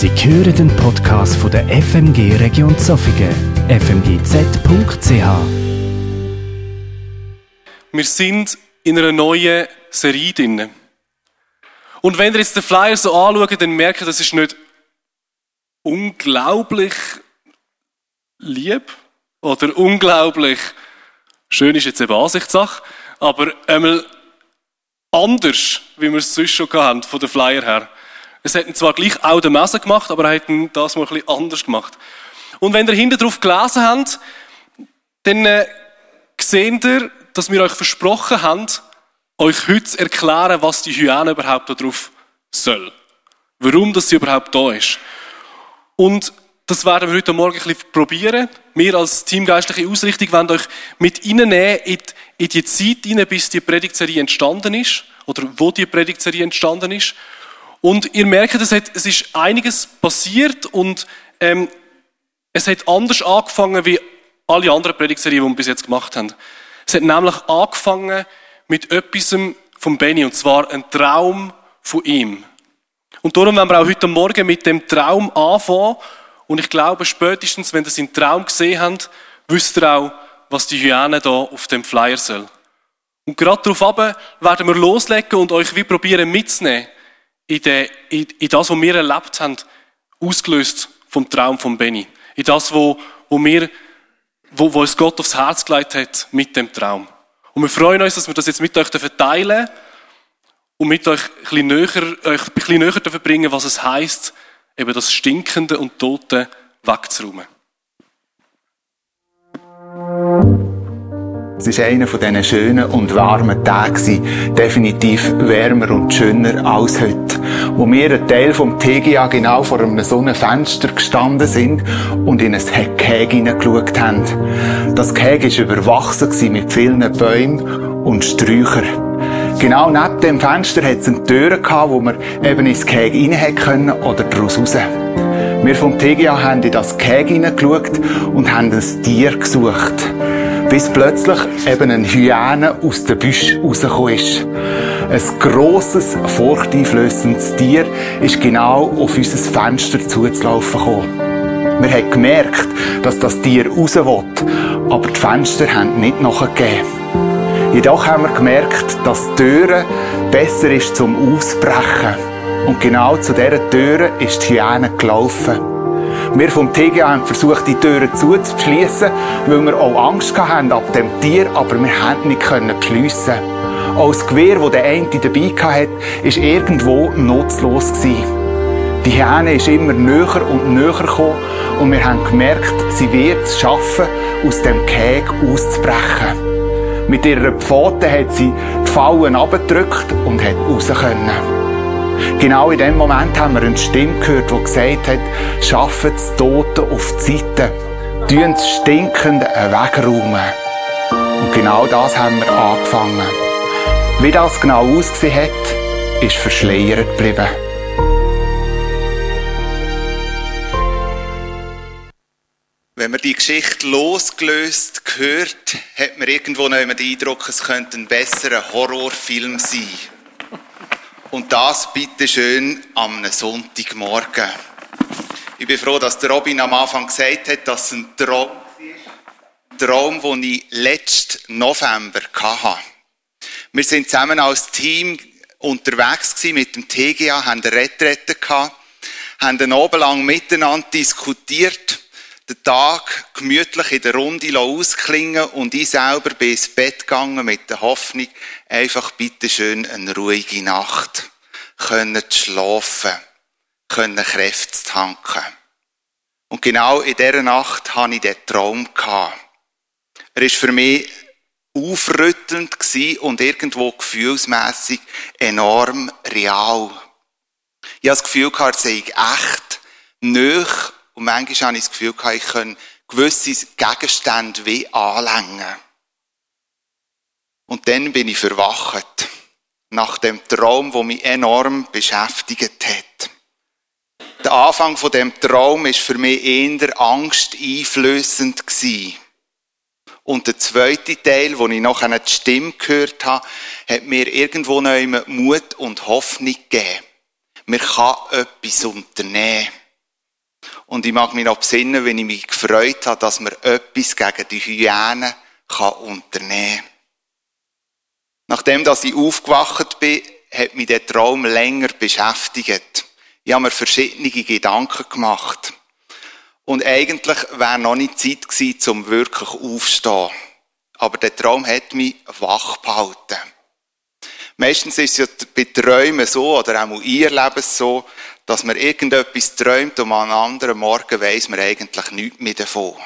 Sie hören den Podcast von der FMG Region Zofingen, fmgz.ch. Wir sind in einer neuen Serie drin. Und wenn ihr jetzt den Flyer so anschaut, dann merkt ihr, das ist nicht unglaublich lieb oder unglaublich schön ist jetzt eben Ansichtssache, aber einmal anders, wie wir es sonst schon haben, von den Flyer her. Es hat zwar gleich auch den Messer gemacht, aber er ihn das mal ein bisschen anders gemacht. Und wenn ihr hinten drauf gelesen habt, dann äh, seht ihr, dass wir euch versprochen haben, euch heute zu erklären, was die Hyäne überhaupt darauf soll. Warum das sie überhaupt da ist. Und das werden wir heute Morgen ein bisschen probieren. Wir als teamgeistliche Ausrichtung wollen euch mit reinnehmen in die, in die Zeit hinein, bis die Predigtserie entstanden ist. Oder wo die Predigtserie entstanden ist. Und ihr merkt, es, hat, es ist einiges passiert und ähm, es hat anders angefangen wie alle anderen Predigtserien, die wir bis jetzt gemacht haben. Es hat nämlich angefangen mit etwas von Benny, und zwar ein Traum von ihm. Und darum werden wir auch heute Morgen mit dem Traum anfangen. Und ich glaube, spätestens, wenn ihr seinen Traum gesehen habt, wisst ihr auch, was die Hyäne da auf dem Flyer soll. Und gerade darauf werden wir loslegen und euch wie probieren mitzunehmen in, den, in, in das, was wir erlebt haben, ausgelöst vom Traum von Benny. In das, wo, wo, wir, wo, wo uns Gott aufs Herz gelegt hat mit dem Traum. Und wir freuen uns, dass wir das jetzt mit euch verteilen und mit euch ein bisschen näher, euch ein bisschen näher was es heisst, eben das Stinkende und Tote wegzuräumen. Es war einer von diesen schönen und warmen Tagen, definitiv wärmer und schöner als heute, wo wir einen Teil vom TGA genau vor einem so einem Fenster gestanden sind und in ein Gehege hineingeschaut haben. Das Gehege war überwachsen mit vielen Bäumen und Sträuchern. Genau neben dem Fenster hat es eine Tür wo man eben ins Gehege rein können oder daraus raus. Wir vom TGA haben in das Gehege hineingeschaut und haben ein Tier gesucht bis plötzlich eben ein Hyäne aus dem Büsch rausgekommen ist. Ein grosses, furchteinflössendes Tier ist genau auf unser Fenster zuzulaufen gekommen. Wir haben gemerkt, dass das Tier raus will, aber die Fenster haben nicht nachgegeben. Jedoch haben wir gemerkt, dass die Türe besser ist zum Ausbrechen. Und genau zu dieser Türe ist die Hyäne gelaufen. Wir vom TGA haben versucht, die Türen zuzuschließen, weil wir auch Angst hatten ab dem Tier, aber wir konnten nicht beschliessen. Auch das Gewehr, das der eine dabei hatte, war irgendwo nutzlos. Die Hähne ist immer näher und näher gekommen und wir haben gemerkt, sie wird es schaffen, aus dem Käg auszubrechen. Mit ihrer Pfote hat sie die Fallen abgedrückt und hat raus können. Genau in dem Moment haben wir eine Stimme gehört, die gesagt hat, schaffen das Tote auf die Seite. Tun das Stinkende wegräumen. Und genau das haben wir angefangen. Wie das genau ausgesehen hat, ist verschleiert geblieben. Wenn man die Geschichte losgelöst hört, hat man irgendwo noch den Eindruck, es könnte ein besserer Horrorfilm sein. Und das bitte schön am Sonntagmorgen. Ich bin froh, dass der Robin am Anfang gesagt hat, dass es ein Traum ein Traum, den ich letzten November hatte. Wir sind zusammen als Team unterwegs mit dem TGA, haben eine Retrette gehabt, haben den Abend lang miteinander diskutiert, den Tag gemütlich in der Runde ausklingen und ich selber bin ins Bett gegangen mit der Hoffnung, einfach bitte schön eine ruhige Nacht können schlafen, können Kräfte tanken. Und genau in dieser Nacht hatte ich diesen Traum. Gehabt. Er war für mich aufrüttelnd und irgendwo gefühlsmässig enorm real. Ich hatte das Gefühl, er sei echt nöch und manchmal habe ich das Gefühl, ich könne gewisse Gegenstände wie anlängen. Und dann bin ich verwacht. Nach dem Traum, wo mich enorm beschäftigt hat. Der Anfang von dem Traum ist für mich eher angsteinflößend. Und der zweite Teil, wo ich noch eine Stimme gehört habe, hat mir irgendwo noch Mut und Hoffnung gegeben. Man kann etwas unternehmen. Und ich mag mich noch besinnen, wenn ich mich gefreut habe, dass man etwas gegen die Hyänen kann unternehmen Nachdem dass ich aufgewacht bin, hat mich der Traum länger beschäftigt. Ich habe mir verschiedene Gedanken gemacht. Und eigentlich wäre noch nicht Zeit gewesen, um wirklich aufzustehen. Aber der Traum hat mich wach behalten. Meistens ist es ja bei Träumen so, oder auch in ihr Leben so, dass man irgendetwas träumt und am anderen Morgen weiss man eigentlich nichts mehr davon.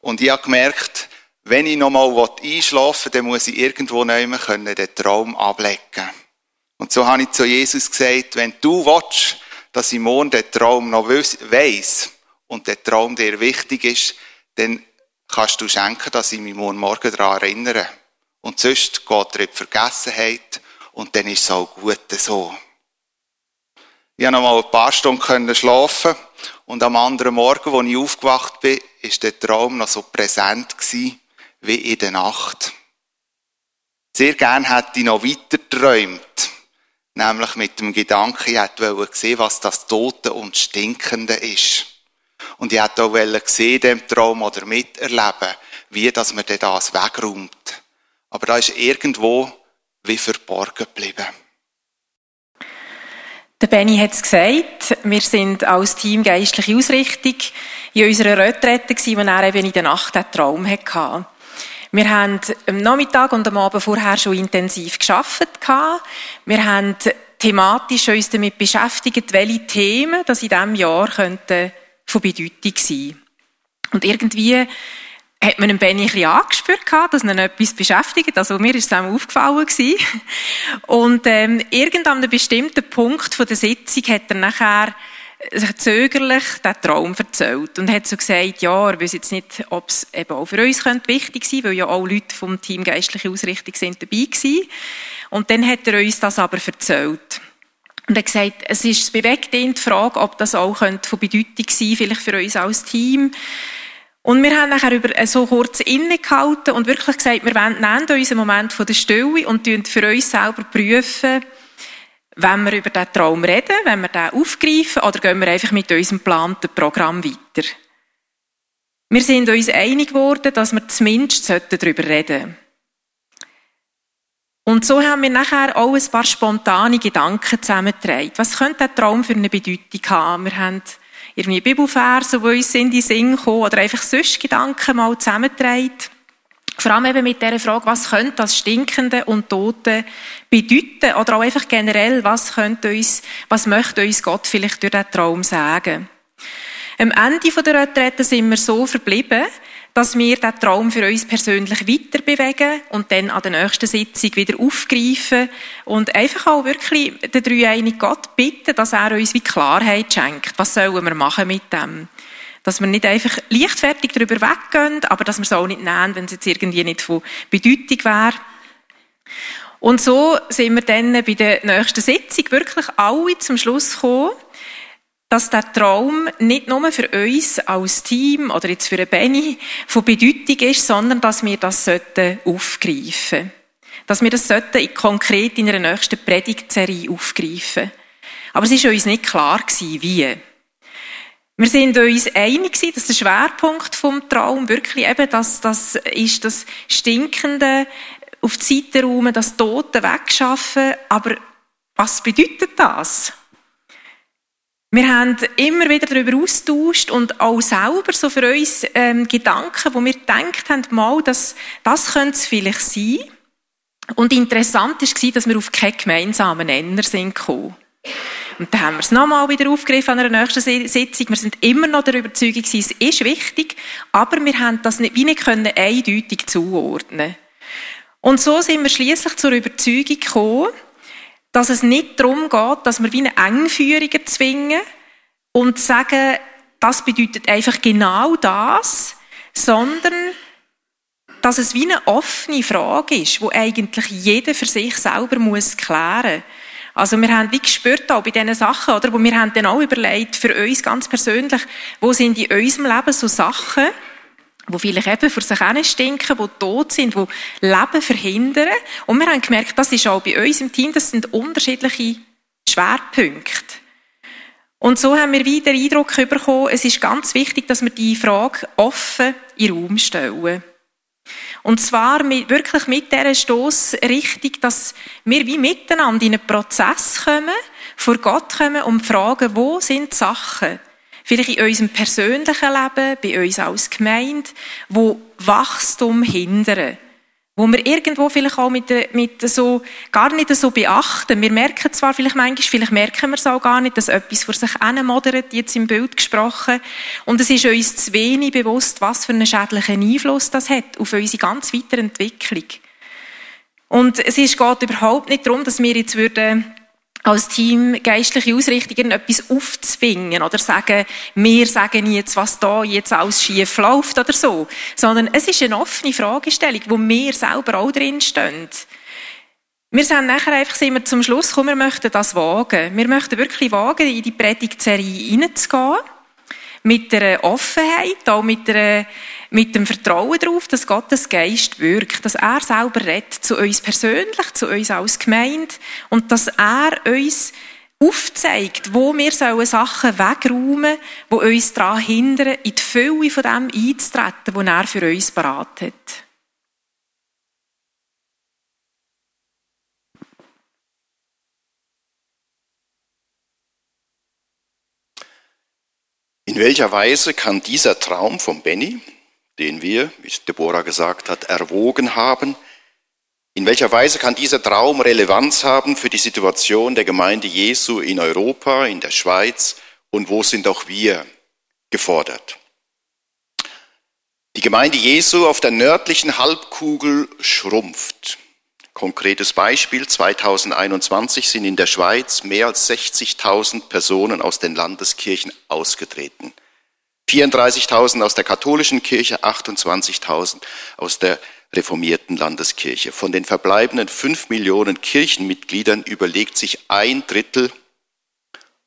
Und ich habe gemerkt, wenn ich nochmal einschlafen will, dann muss ich irgendwo nehmen können, den Traum ablegen. Und so habe ich zu Jesus gesagt, wenn du willst, dass ich morgen den Traum noch weiss und der Traum dir wichtig ist, dann kannst du schenken, dass ich mich morgen daran erinnere. Und sonst geht er in die Vergessenheit und dann ist es auch gut so. Ich konnte noch mal ein paar Stunden schlafen und am anderen Morgen, als ich aufgewacht bin, ist der Traum noch so präsent wie in der Nacht. Sehr gern hätte ich noch weiter geträumt. Nämlich mit dem Gedanken, ich hätte sehen, was das Tote und Stinkende ist. Und ich hätte auch sehen, dem Traum oder miterleben, wie dass man das wegräumt. Aber da ist irgendwo wie verborgen geblieben. Der Benny hat es gesagt, wir sind als Team geistliche Ausrichtung in unserer Retrette gewesen, wo er eben in der Nacht einen Traum hatte. Wir haben am Nachmittag und am Abend vorher schon intensiv geschafft. Wir haben thematisch uns damit beschäftigt, welche Themen das in diesem Jahr könnten von Bedeutung sein. Und irgendwie hat man Benny ein bisschen angespürt, dass ihn etwas beschäftigt. Also mir ist es auch aufgefallen gewesen. Und ähm, irgendwann einem bestimmten Punkt von der Sitzung hat er nachher sich zögerlich den Traum erzählt und hat so gesagt, ja, er weiß jetzt nicht, ob es eben auch für uns könnte wichtig sein, weil ja auch Leute vom Team Geistliche Ausrichtung sind dabei gewesen. Und dann hat er uns das aber erzählt. Und er hat gesagt, es ist bewegt ihn die Frage, ob das auch von Bedeutung sein vielleicht für uns als Team. Und wir haben nachher über so kurz innegehalten und wirklich gesagt, wir nehmen unseren Moment von der Stille und für uns selber prüfen, wenn wir über diesen Traum reden, wenn wir den aufgreifen, oder gehen wir einfach mit unserem geplanten Programm weiter. Wir sind uns einig geworden, dass wir zumindest darüber reden sollten. Und so haben wir nachher auch ein paar spontane Gedanken zusammengetragen. Was könnte der Traum für eine Bedeutung haben? Wir haben irgendwie Bibelverse, die uns in die Sinn kommen, oder einfach sonst Gedanken mal zusammentragen. Vor allem eben mit der Frage, was könnte das Stinkende und Tote bedeuten? Oder auch einfach generell, was könnte uns, was möchte uns Gott vielleicht durch diesen Traum sagen? Am Ende der Retrette sind wir so verblieben, dass wir den Traum für uns persönlich weiter bewegen und dann an der nächsten Sitzung wieder aufgreifen und einfach auch wirklich den dreieinigen Gott bitten, dass er uns wie Klarheit schenkt. Was sollen wir machen mit dem? Dass wir nicht einfach leichtfertig darüber weggehen, aber dass wir es auch nicht nehmen, wenn es jetzt irgendwie nicht von Bedeutung wäre. Und so sind wir dann bei der nächsten Sitzung wirklich alle zum Schluss gekommen, dass der Traum nicht nur für uns als Team oder jetzt für Benny von Bedeutung ist, sondern dass wir das aufgreifen sollten. Dass wir das sollten konkret in einer nächsten Predigtserie aufgreifen. Aber es war uns nicht klar wie. Wir sind uns einig dass der Schwerpunkt vom Traum wirklich eben das, das ist das Stinkende auf die Seite räumen, das Tote wegschaffen. Aber was bedeutet das? Wir haben immer wieder darüber austauscht und auch selber so für uns ähm, Gedanken, wo wir gedacht haben, mal, dass, das könnte es vielleicht sein. Und interessant war, dass wir auf keinen gemeinsamen Nenner sind gekommen. Und dann haben wir es nochmal wieder aufgegriffen an einer nächsten Sitzung. Wir sind immer noch der Überzeugung es ist wichtig, aber wir haben das nicht, wie nicht können eindeutig zuordnen. Und so sind wir schließlich zur Überzeugung gekommen, dass es nicht darum geht, dass wir wie eine Engführung zwingen und sagen, das bedeutet einfach genau das, sondern dass es wie eine offene Frage ist, wo eigentlich jeder für sich selber muss klären. Also wir haben wie gespürt auch bei diesen Sachen, oder, wo wir haben dann auch überlegt für uns ganz persönlich, wo sind in unserem Leben so Sachen, wo vielleicht eben für sich stinken, wo tot sind, wo Leben verhindern. Und wir haben gemerkt, das ist auch bei uns im Team, das sind unterschiedliche Schwerpunkte. Und so haben wir wieder den Eindruck bekommen, es ist ganz wichtig, dass wir die Frage offen in Raum stellen. Und zwar mit, wirklich mit dieser Stossrichtung, dass wir wie miteinander in einen Prozess kommen, vor Gott kommen und fragen, wo sind die Sachen, vielleicht in unserem persönlichen Leben, bei uns als Gemeinde, wo Wachstum hindern wo wir irgendwo vielleicht auch mit, mit so, gar nicht so beachten. Wir merken zwar vielleicht manchmal, vielleicht merken wir es auch gar nicht, dass etwas vor sich modert, jetzt im Bild gesprochen. Und es ist uns zu wenig bewusst, was für einen schädlichen Einfluss das hat auf unsere ganz weitere Entwicklung. Und es geht überhaupt nicht darum, dass wir jetzt würden als Team geistliche Ausrichtung etwas aufzwingen oder sagen, wir sagen jetzt, was da jetzt alles schief läuft oder so. Sondern es ist eine offene Fragestellung, wo wir selber auch drin stehen. Wir sind nachher einfach sind wir zum Schluss gekommen, wir möchten das wagen. Wir möchten wirklich wagen, in die Predigtserie hineinzugehen. Mit einer Offenheit, auch mit einer mit dem Vertrauen darauf, dass Gottes Geist wirkt, dass er selber redet, zu uns persönlich, zu uns als Gemeinde und dass er uns aufzeigt, wo wir sollen Sachen wegräumen, wo uns daran hindern, in die Fülle von dem einzutreten, was er für uns parat hat. In welcher Weise kann dieser Traum von Benny den wir, wie es Deborah gesagt hat, erwogen haben. In welcher Weise kann dieser Traum Relevanz haben für die Situation der Gemeinde Jesu in Europa, in der Schweiz und wo sind auch wir gefordert? Die Gemeinde Jesu auf der nördlichen Halbkugel schrumpft. Konkretes Beispiel, 2021 sind in der Schweiz mehr als 60.000 Personen aus den Landeskirchen ausgetreten. 34.000 aus der katholischen Kirche, 28.000 aus der reformierten Landeskirche. Von den verbleibenden fünf Millionen Kirchenmitgliedern überlegt sich ein Drittel,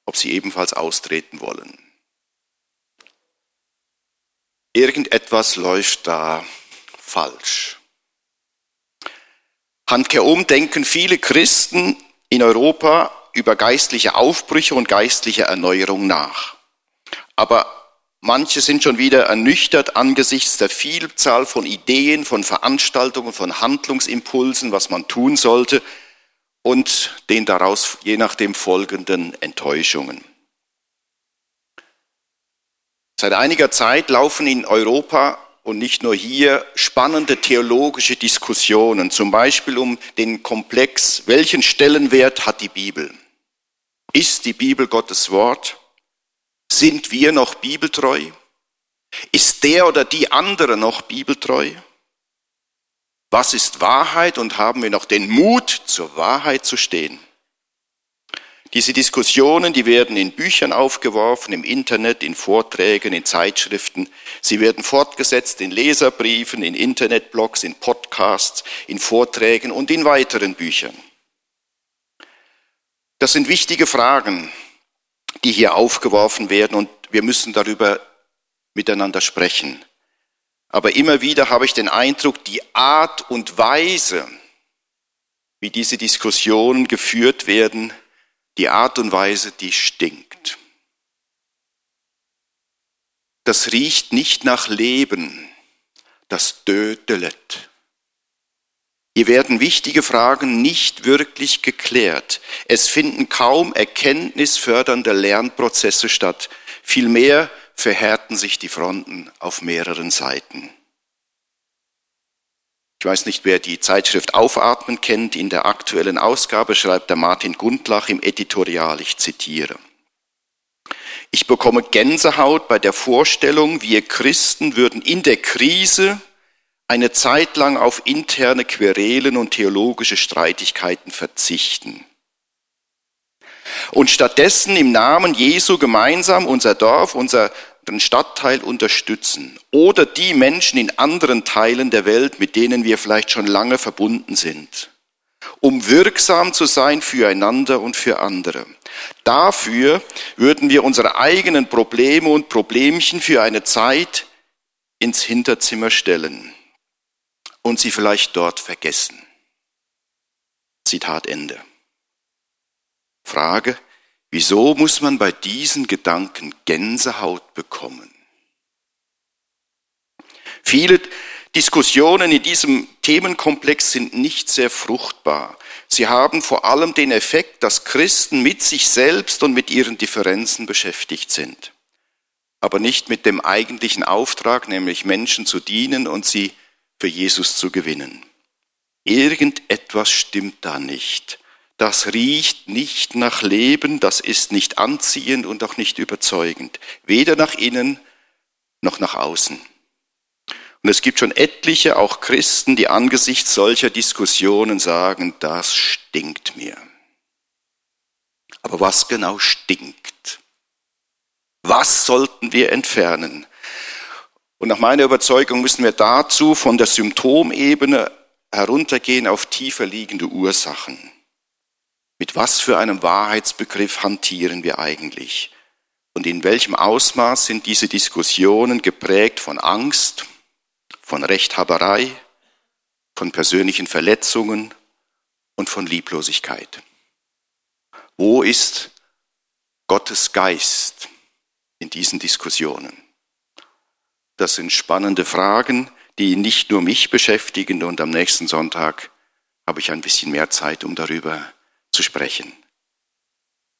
ob sie ebenfalls austreten wollen. Irgendetwas läuft da falsch. Handkehrum denken viele Christen in Europa über geistliche Aufbrüche und geistliche Erneuerung nach. Aber Manche sind schon wieder ernüchtert angesichts der Vielzahl von Ideen, von Veranstaltungen, von Handlungsimpulsen, was man tun sollte und den daraus je nachdem folgenden Enttäuschungen. Seit einiger Zeit laufen in Europa und nicht nur hier spannende theologische Diskussionen, zum Beispiel um den Komplex, welchen Stellenwert hat die Bibel? Ist die Bibel Gottes Wort? Sind wir noch bibeltreu? Ist der oder die andere noch bibeltreu? Was ist Wahrheit und haben wir noch den Mut, zur Wahrheit zu stehen? Diese Diskussionen, die werden in Büchern aufgeworfen, im Internet, in Vorträgen, in Zeitschriften. Sie werden fortgesetzt in Leserbriefen, in Internetblogs, in Podcasts, in Vorträgen und in weiteren Büchern. Das sind wichtige Fragen, die hier aufgeworfen werden und wir müssen darüber miteinander sprechen. Aber immer wieder habe ich den Eindruck, die Art und Weise, wie diese Diskussionen geführt werden, die Art und Weise, die stinkt. Das riecht nicht nach Leben, das dödelet. Hier werden wichtige Fragen nicht wirklich geklärt. Es finden kaum erkenntnisfördernde Lernprozesse statt. Vielmehr verhärten sich die Fronten auf mehreren Seiten. Ich weiß nicht, wer die Zeitschrift Aufatmen kennt. In der aktuellen Ausgabe schreibt der Martin Gundlach im Editorial, ich zitiere. Ich bekomme Gänsehaut bei der Vorstellung, wir Christen würden in der Krise eine Zeit lang auf interne Querelen und theologische Streitigkeiten verzichten. Und stattdessen im Namen Jesu gemeinsam unser Dorf, unseren Stadtteil unterstützen oder die Menschen in anderen Teilen der Welt, mit denen wir vielleicht schon lange verbunden sind, um wirksam zu sein füreinander und für andere. Dafür würden wir unsere eigenen Probleme und Problemchen für eine Zeit ins Hinterzimmer stellen und sie vielleicht dort vergessen. Zitat Ende. Frage, Wieso muss man bei diesen Gedanken Gänsehaut bekommen? Viele Diskussionen in diesem Themenkomplex sind nicht sehr fruchtbar. Sie haben vor allem den Effekt, dass Christen mit sich selbst und mit ihren Differenzen beschäftigt sind, aber nicht mit dem eigentlichen Auftrag, nämlich Menschen zu dienen und sie für Jesus zu gewinnen. Irgendetwas stimmt da nicht. Das riecht nicht nach Leben, das ist nicht anziehend und auch nicht überzeugend, weder nach innen noch nach außen. Und es gibt schon etliche, auch Christen, die angesichts solcher Diskussionen sagen, das stinkt mir. Aber was genau stinkt? Was sollten wir entfernen? Und nach meiner Überzeugung müssen wir dazu von der Symptomebene heruntergehen auf tiefer liegende Ursachen. Mit was für einem Wahrheitsbegriff hantieren wir eigentlich? Und in welchem Ausmaß sind diese Diskussionen geprägt von Angst, von Rechthaberei, von persönlichen Verletzungen und von Lieblosigkeit? Wo ist Gottes Geist in diesen Diskussionen? Das sind spannende Fragen, die nicht nur mich beschäftigen und am nächsten Sonntag habe ich ein bisschen mehr Zeit, um darüber zu sprechen.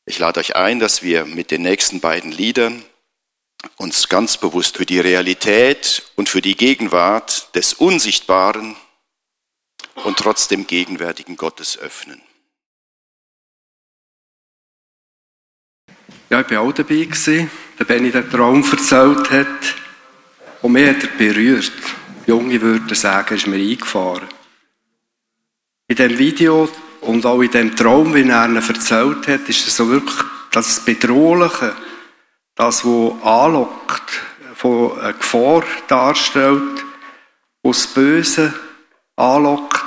Ich lade euch ein, dass wir mit den nächsten beiden Liedern uns ganz bewusst für die Realität und für die Gegenwart des unsichtbaren und trotzdem gegenwärtigen Gottes öffnen. Ja, ich war auch dabei, gewesen, Benny den Traum erzählt hat. Und mich hat er berührt. Junge würden sagen, ist mir eingefahren. In dem Video und auch in dem Traum, wie er ihn erzählt hat, ist es so wirklich das Bedrohliche, das, was anlockt, von einer Gefahr darstellt, was Böse anlockt.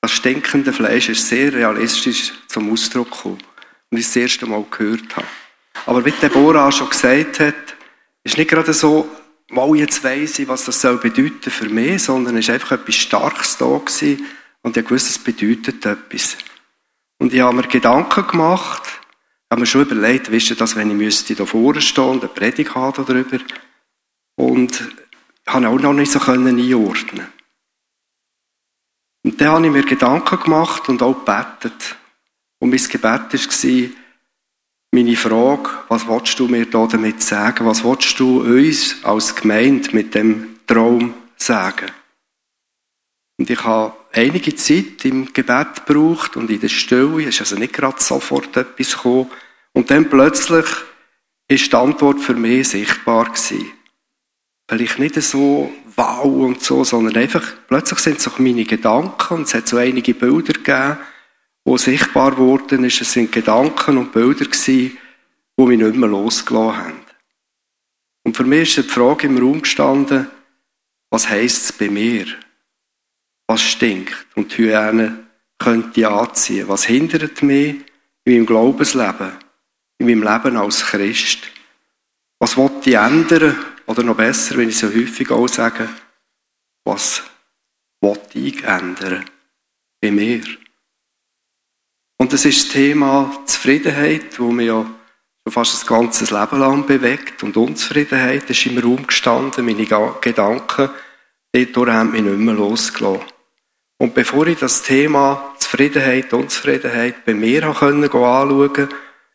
Das stinkende Fleisch ist sehr realistisch zum Ausdruck gekommen. Und ich das erste Mal gehört habe. Aber wie Deborah schon gesagt hat, ist nicht gerade so, mal jetzt weiss was das soll bedeuten für mich, sondern es war einfach etwas Starkes da gewesen, und ich wusste, es bedeutet etwas. Und ich habe mir Gedanken gemacht, habe mir schon überlegt, wisst ihr das, wenn ich müsste da vorne stehen und eine Predigt haben darüber. Und habe auch noch nicht so einordnen Und dann habe ich mir Gedanken gemacht und auch gebetet. Und mein Gebet war, meine Frage, was willst du mir da damit sagen? Was willst du uns als Gemeinde mit dem Traum sagen? Und ich habe einige Zeit im Gebet gebraucht und in der Stille. Es ist also nicht gerade sofort etwas gekommen. Und dann plötzlich ist die Antwort für mich sichtbar gewesen. Vielleicht nicht so wow und so, sondern einfach, plötzlich sind es so meine Gedanken und es hat so einige Bilder gegeben, wo sichtbar geworden ist. Es sind Gedanken und Bilder gewesen, die mich nicht mehr losgelassen haben. Und für mich ist die Frage im Raum gestanden, was heisst es bei mir? was stinkt und die Hyäne könnte anziehen. Was hindert mich in meinem Glaubensleben, in meinem Leben als Christ? Was will ich ändern? Oder noch besser, wenn ich so häufig auch sage, was will ich ändern bei mir? Und das ist das Thema Zufriedenheit, wo mir ja schon fast das ganze Leben lang bewegt. Und Unzufriedenheit ist im Raum gestanden, meine Gedanken, dort haben mich nicht mehr losgelassen. Und bevor ich das Thema Zufriedenheit, Unzufriedenheit bei mir anschauen konnte,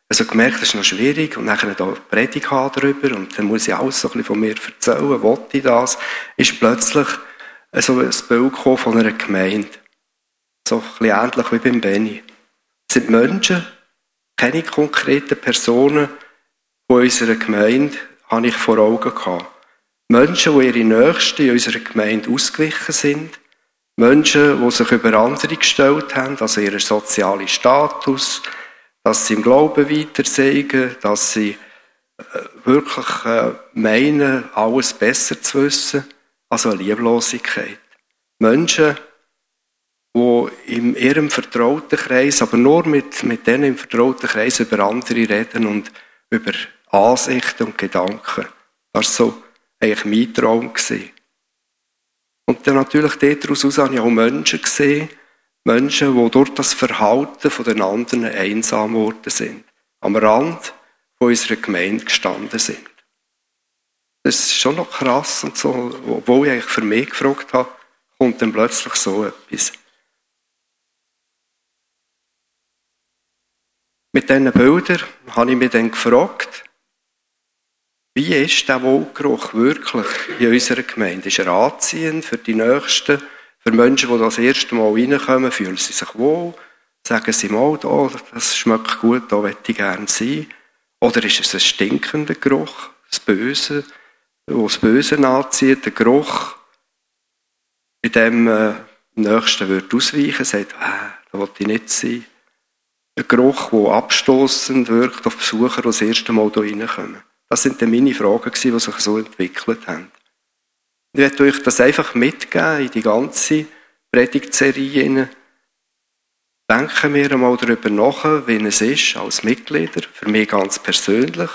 also gemerkt, das ist noch schwierig und dann da Predigt haben darüber und dann muss ich alles so ein bisschen von mir erzählen, wollte ich das, ist plötzlich so ein Bild von einer Gemeinde. So ein bisschen ähnlich wie beim Benny. Es sind Menschen, keine konkreten Personen von unserer Gemeinde habe ich vor Augen gehabt. Menschen, die ihre Nächsten in unserer Gemeinde ausgewichen sind, Menschen, die sich über andere gestellt haben, also ihren sozialen Status, dass sie im Glauben weiterzeigen, dass sie äh, wirklich äh, meinen, alles besser zu wissen, also eine Lieblosigkeit. Menschen, die in ihrem vertrauten Kreis, aber nur mit, mit denen im vertrauten Kreis über andere reden und über Ansichten und Gedanken. Das war so eigentlich mein Traum. Gewesen. Und dann natürlich daraus habe ich auch Menschen gesehen, Menschen, die durch das Verhalten von den anderen einsam geworden sind. am Rand von unserer Gemeinde gestanden sind. Das ist schon noch krass und so, obwohl ich eigentlich für mich gefragt habe, kommt dann plötzlich so etwas. Mit diesen Bildern habe ich mich dann gefragt, wie ist der Wohlgeruch wirklich in unserer Gemeinde? Ist er anziehend für die Nächsten? Für Menschen, die das erste Mal reinkommen, fühlen sie sich wohl? Sagen sie mal, oh, das schmeckt gut, da möchte ich gerne sein? Oder ist es ein stinkender Geruch, das Böse, wo das Böse anzieht, der Geruch, in dem äh, Nächsten wird ausweichen, sagt, ah, da will ich nicht sein. Ein Geruch, der abstoßend wirkt auf Besucher, die das erste Mal hier reinkommen. Das sind meine Fragen, die sich so entwickelt haben. Ich werde euch das einfach mitgeben in die ganze Predigtserie. Denken wir einmal darüber nach, wie es ist, als Mitglieder, für mich ganz persönlich,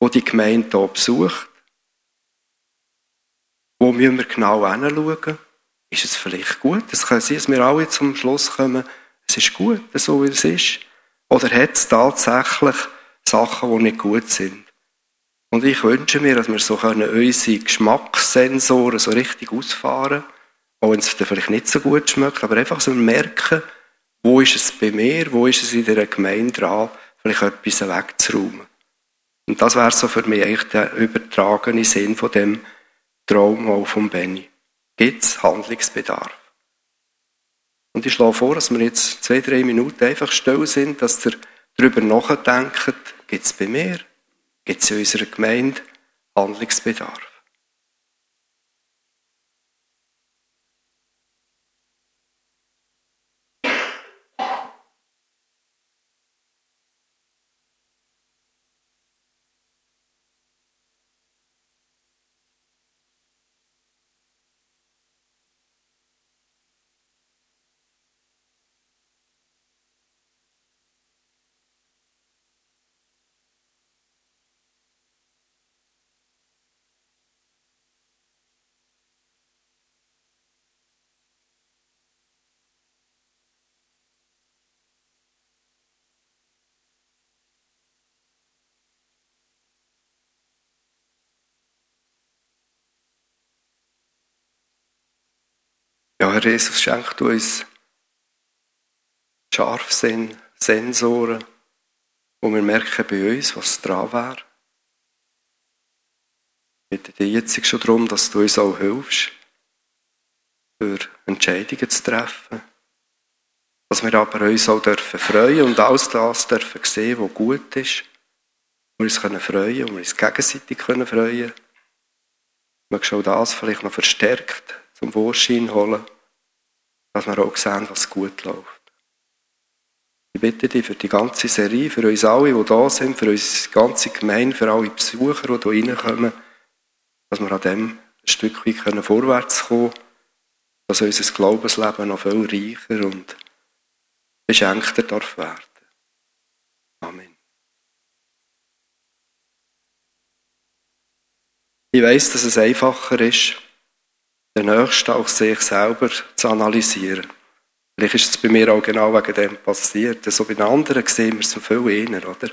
wo die Gemeinde hier besucht. Wo müssen wir genau hinschauen? Ist es vielleicht gut? Es kann sein, dass wir alle zum Schluss kommen, es ist gut, so wie es ist. Oder hat es tatsächlich Sachen, die nicht gut sind? Und ich wünsche mir, dass wir so können unsere Geschmackssensoren so richtig ausfahren auch wenn es vielleicht nicht so gut schmeckt, aber einfach so merken, wo ist es bei mir, wo ist es in der Gemeinde dran, vielleicht etwas wegzuräumen. Und das wäre so für mich eigentlich der übertragene Sinn von dem Traum auch von Benny. Gibt es Handlungsbedarf? Und ich schlage vor, dass wir jetzt zwei, drei Minuten einfach still sind, dass ihr darüber nachdenkt, gibt es bei mir, gibt es in unserer Gemeinde Handlungsbedarf. Ja, Herr Jesus, schenk du uns Scharfsinn, Sensoren, wo wir merken bei uns, was dran wäre. Ich bitte dich jetzt schon darum, dass du uns auch hilfst, für Entscheidungen zu treffen. Dass wir aber uns auch dürfen freuen und alles das dürfen sehen, was gut ist. Wir uns können freuen und wir uns gegenseitig können freuen. Möchtest du auch das vielleicht noch verstärkt zum Vorschein holen, dass wir auch sehen, was gut läuft. Ich bitte dich für die ganze Serie, für uns alle, die da sind, für unsere ganze Gemeinde, für alle Besucher, die hier reinkommen, dass wir an dem ein Stück weit vorwärts kommen können, dass unser Glaubensleben noch viel reicher und beschenkter darf werden. Amen. Ich weiss, dass es einfacher ist, den Nächsten auch sich selber zu analysieren. Vielleicht ist es bei mir auch genau wegen dem passiert. So bei den anderen sehen wir so viel eher, oder?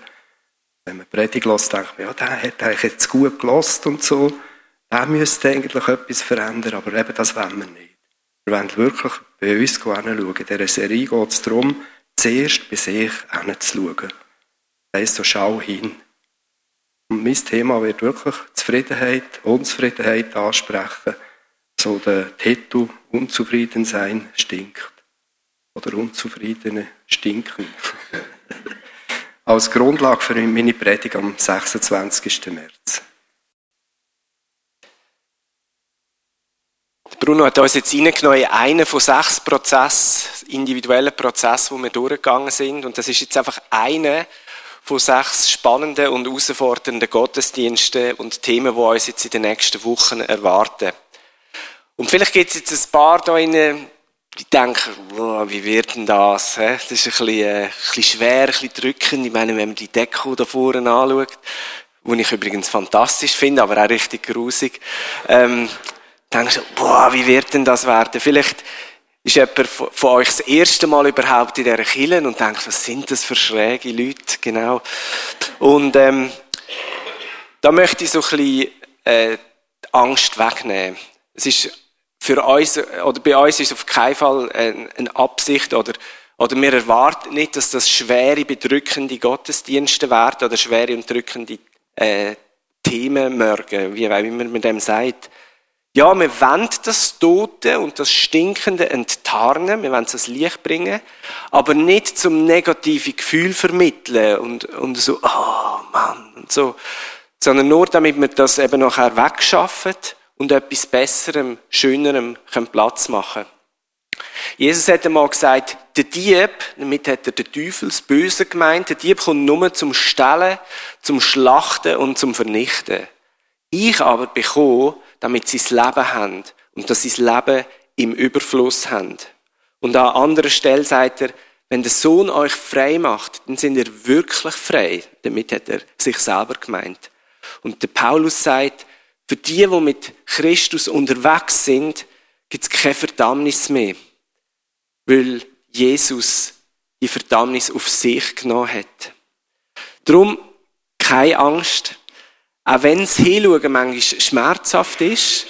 Wenn man Predigt lässt, denkt man, ja, der hat eigentlich jetzt gut gelost und so. Der müsste eigentlich etwas verändern, aber eben das wollen wir nicht. Wir wollen wirklich bei uns hinschauen. In dieser Serie geht es darum, zuerst bei sich hinzuschauen. Das heisst, so schau hin. Und mein Thema wird wirklich Zufriedenheit, Unzufriedenheit ansprechen so der Titel Unzufrieden sein stinkt. Oder Unzufriedene stinken. Als Grundlage für meine Predigt am 26. März. Bruno hat uns jetzt reingenommen in einen von sechs Prozessen, individuellen Prozessen, die wir durchgegangen sind. Und das ist jetzt einfach einer von sechs spannenden und herausfordernden Gottesdiensten und Themen, die uns jetzt in den nächsten Wochen erwarten. Und vielleicht gibt es jetzt ein paar da rein, die denken, oh, wie wird denn das? Das ist ein bisschen, äh, ein bisschen schwer, ein bisschen drückend. Ich meine, wenn man die Deko da vorne anschaut, die ich übrigens fantastisch finde, aber auch richtig grusig, ähm, denkst du, boah, wie wird denn das werden? Vielleicht Ist jemand von euch das erste Mal überhaupt in dieser Kille und denkt, was sind das für schräge Leute? Genau. Und ähm, da möchte ich so ein bisschen äh, Angst wegnehmen. Es ist für uns, oder bei uns ist auf keinen Fall eine Absicht oder, oder wir erwarten nicht, dass das schwere, bedrückende Gottesdienste werden oder schwere und drückende äh, Themen morgen, wie, wie man mit dem sagt. Ja, wir wollen das Tote und das Stinkende enttarnen, wir wollen es ans Licht bringen, aber nicht zum negativen Gefühl vermitteln und, und so, oh Mann, und so, sondern nur damit wir das eben nachher wegschaffen und etwas Besserem, Schönerem Platz machen Jesus hat einmal gesagt, der Dieb, damit hat er den Teufel, das Böse gemeint, der Dieb kommt nur zum Stellen, zum Schlachten und zum Vernichten. Ich aber bekomme, damit sie das Leben haben und dass sie das Leben im Überfluss haben. Und an anderer Stelle sagt er, wenn der Sohn euch frei macht, dann sind ihr wirklich frei. Damit hat er sich selber gemeint. Und der Paulus sagt, für die, die mit Christus unterwegs sind, gibt es keine Verdammnis mehr. Weil Jesus die Verdammnis auf sich genommen hat. Darum keine Angst. Auch wenn das Hinschauen manchmal schmerzhaft ist,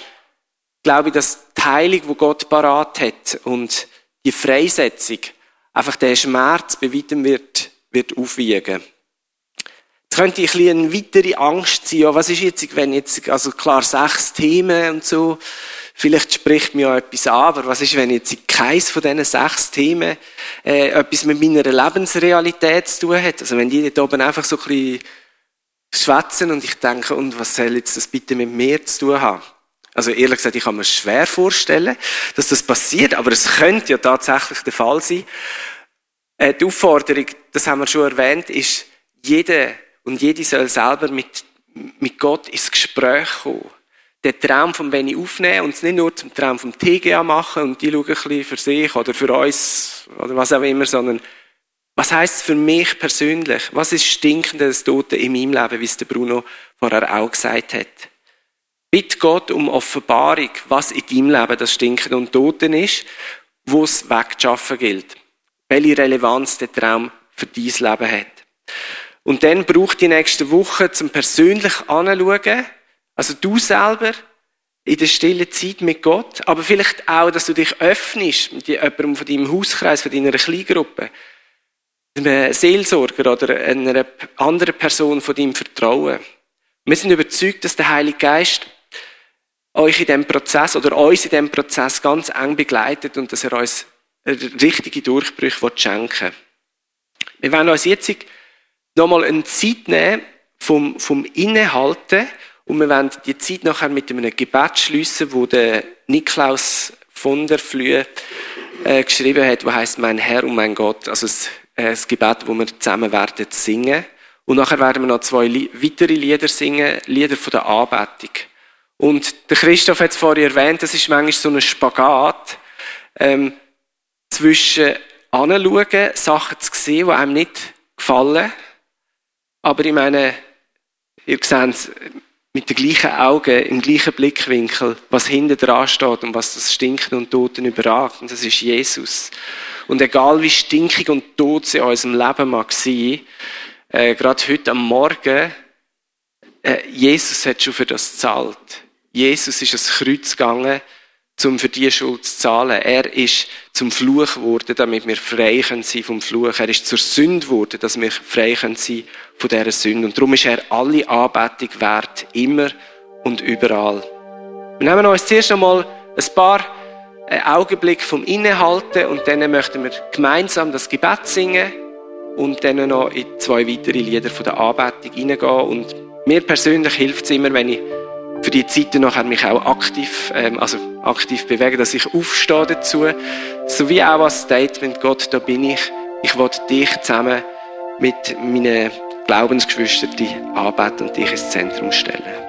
glaube ich, dass die Heilung, die Gott parat hat und die Freisetzung einfach den Schmerz bei weitem wird, wird aufwiegen. Jetzt könnte ein eine weitere Angst sein. Ja, was ist jetzt, wenn jetzt, also klar, sechs Themen und so, vielleicht spricht mir ja etwas an, aber was ist, wenn jetzt keins von diesen sechs Themen äh, etwas mit meiner Lebensrealität zu tun hat? Also wenn die dort oben einfach so ein bisschen schwätzen und ich denke, und was soll jetzt das bitte mit mir zu tun haben? Also ehrlich gesagt, ich kann mir schwer vorstellen, dass das passiert, aber es könnte ja tatsächlich der Fall sein. Äh, die Aufforderung, das haben wir schon erwähnt, ist, jeder und jede soll selber mit, mit Gott ins Gespräch kommen. Den Traum von Benny aufnehmen und es nicht nur zum Traum vom TGA machen und die schauen ein bisschen für sich oder für uns oder was auch immer, sondern was heißt es für mich persönlich? Was ist stinkendes Tote in meinem Leben, wie es der Bruno vorher auch gesagt hat? Bitte Gott um Offenbarung, was in deinem Leben das Stinken und Toten ist, wo es wegzuschaffen gilt. Welche Relevanz der Traum für dein Leben hat. Und dann braucht die nächste Woche zum persönlich anschauen, also du selber in der stillen Zeit mit Gott, aber vielleicht auch, dass du dich öffnest mit jemandem von deinem Hauskreis, von deiner Kleingruppe, einem Seelsorger oder einer anderen Person von deinem Vertrauen. Wir sind überzeugt, dass der Heilige Geist euch in diesem Prozess oder uns in diesem Prozess ganz eng begleitet und dass er uns richtige Durchbrüche schenken will. Wir wollen uns jetzt nochmal eine Zeit nehmen vom, vom Innehalten und wir werden die Zeit nachher mit einem Gebet schließen, wo der Niklaus von der Flühe äh, geschrieben hat, wo heißt mein Herr und mein Gott. Also das, äh, das Gebet, wo wir zusammen werden singen. Und nachher werden wir noch zwei weitere Lieder singen, Lieder von der Anbetung. Und der Christoph hat es vorhin erwähnt, das ist manchmal so ein Spagat ähm, zwischen anschauen, Sachen zu sehen, die einem nicht gefallen, aber ich meine, ihr seht mit den gleichen Augen, im gleichen Blickwinkel, was hinten dran steht und was das Stinken und Toten überragt. Und das ist Jesus. Und egal wie stinkig und tot sie in unserem Leben mag sein, äh, gerade heute am Morgen, äh, Jesus hat schon für das gezahlt. Jesus ist ans Kreuz gegangen, um für die Schuld zu zahlen. Er ist zum Fluch geworden, damit wir frei sein vom Fluch. Er ist zur Sünde geworden, dass wir frei sein von dieser Sünde. Und darum ist er alle Anbetung wert, immer und überall. Wir nehmen uns zuerst einmal ein paar äh, Augenblicke vom Innehalten und dann möchten wir gemeinsam das Gebet singen und dann noch in zwei weitere Lieder von der Anbetung hineingehen. Und mir persönlich hilft es immer, wenn ich für die Zeit nachher mich auch aktiv, ähm, also aktiv bewegen, dass ich aufstehe dazu. Sowie auch als Statement, Gott, da bin ich. Ich will dich zusammen mit meinen Glaubensgeschwistern anbeten und dich ins Zentrum stellen.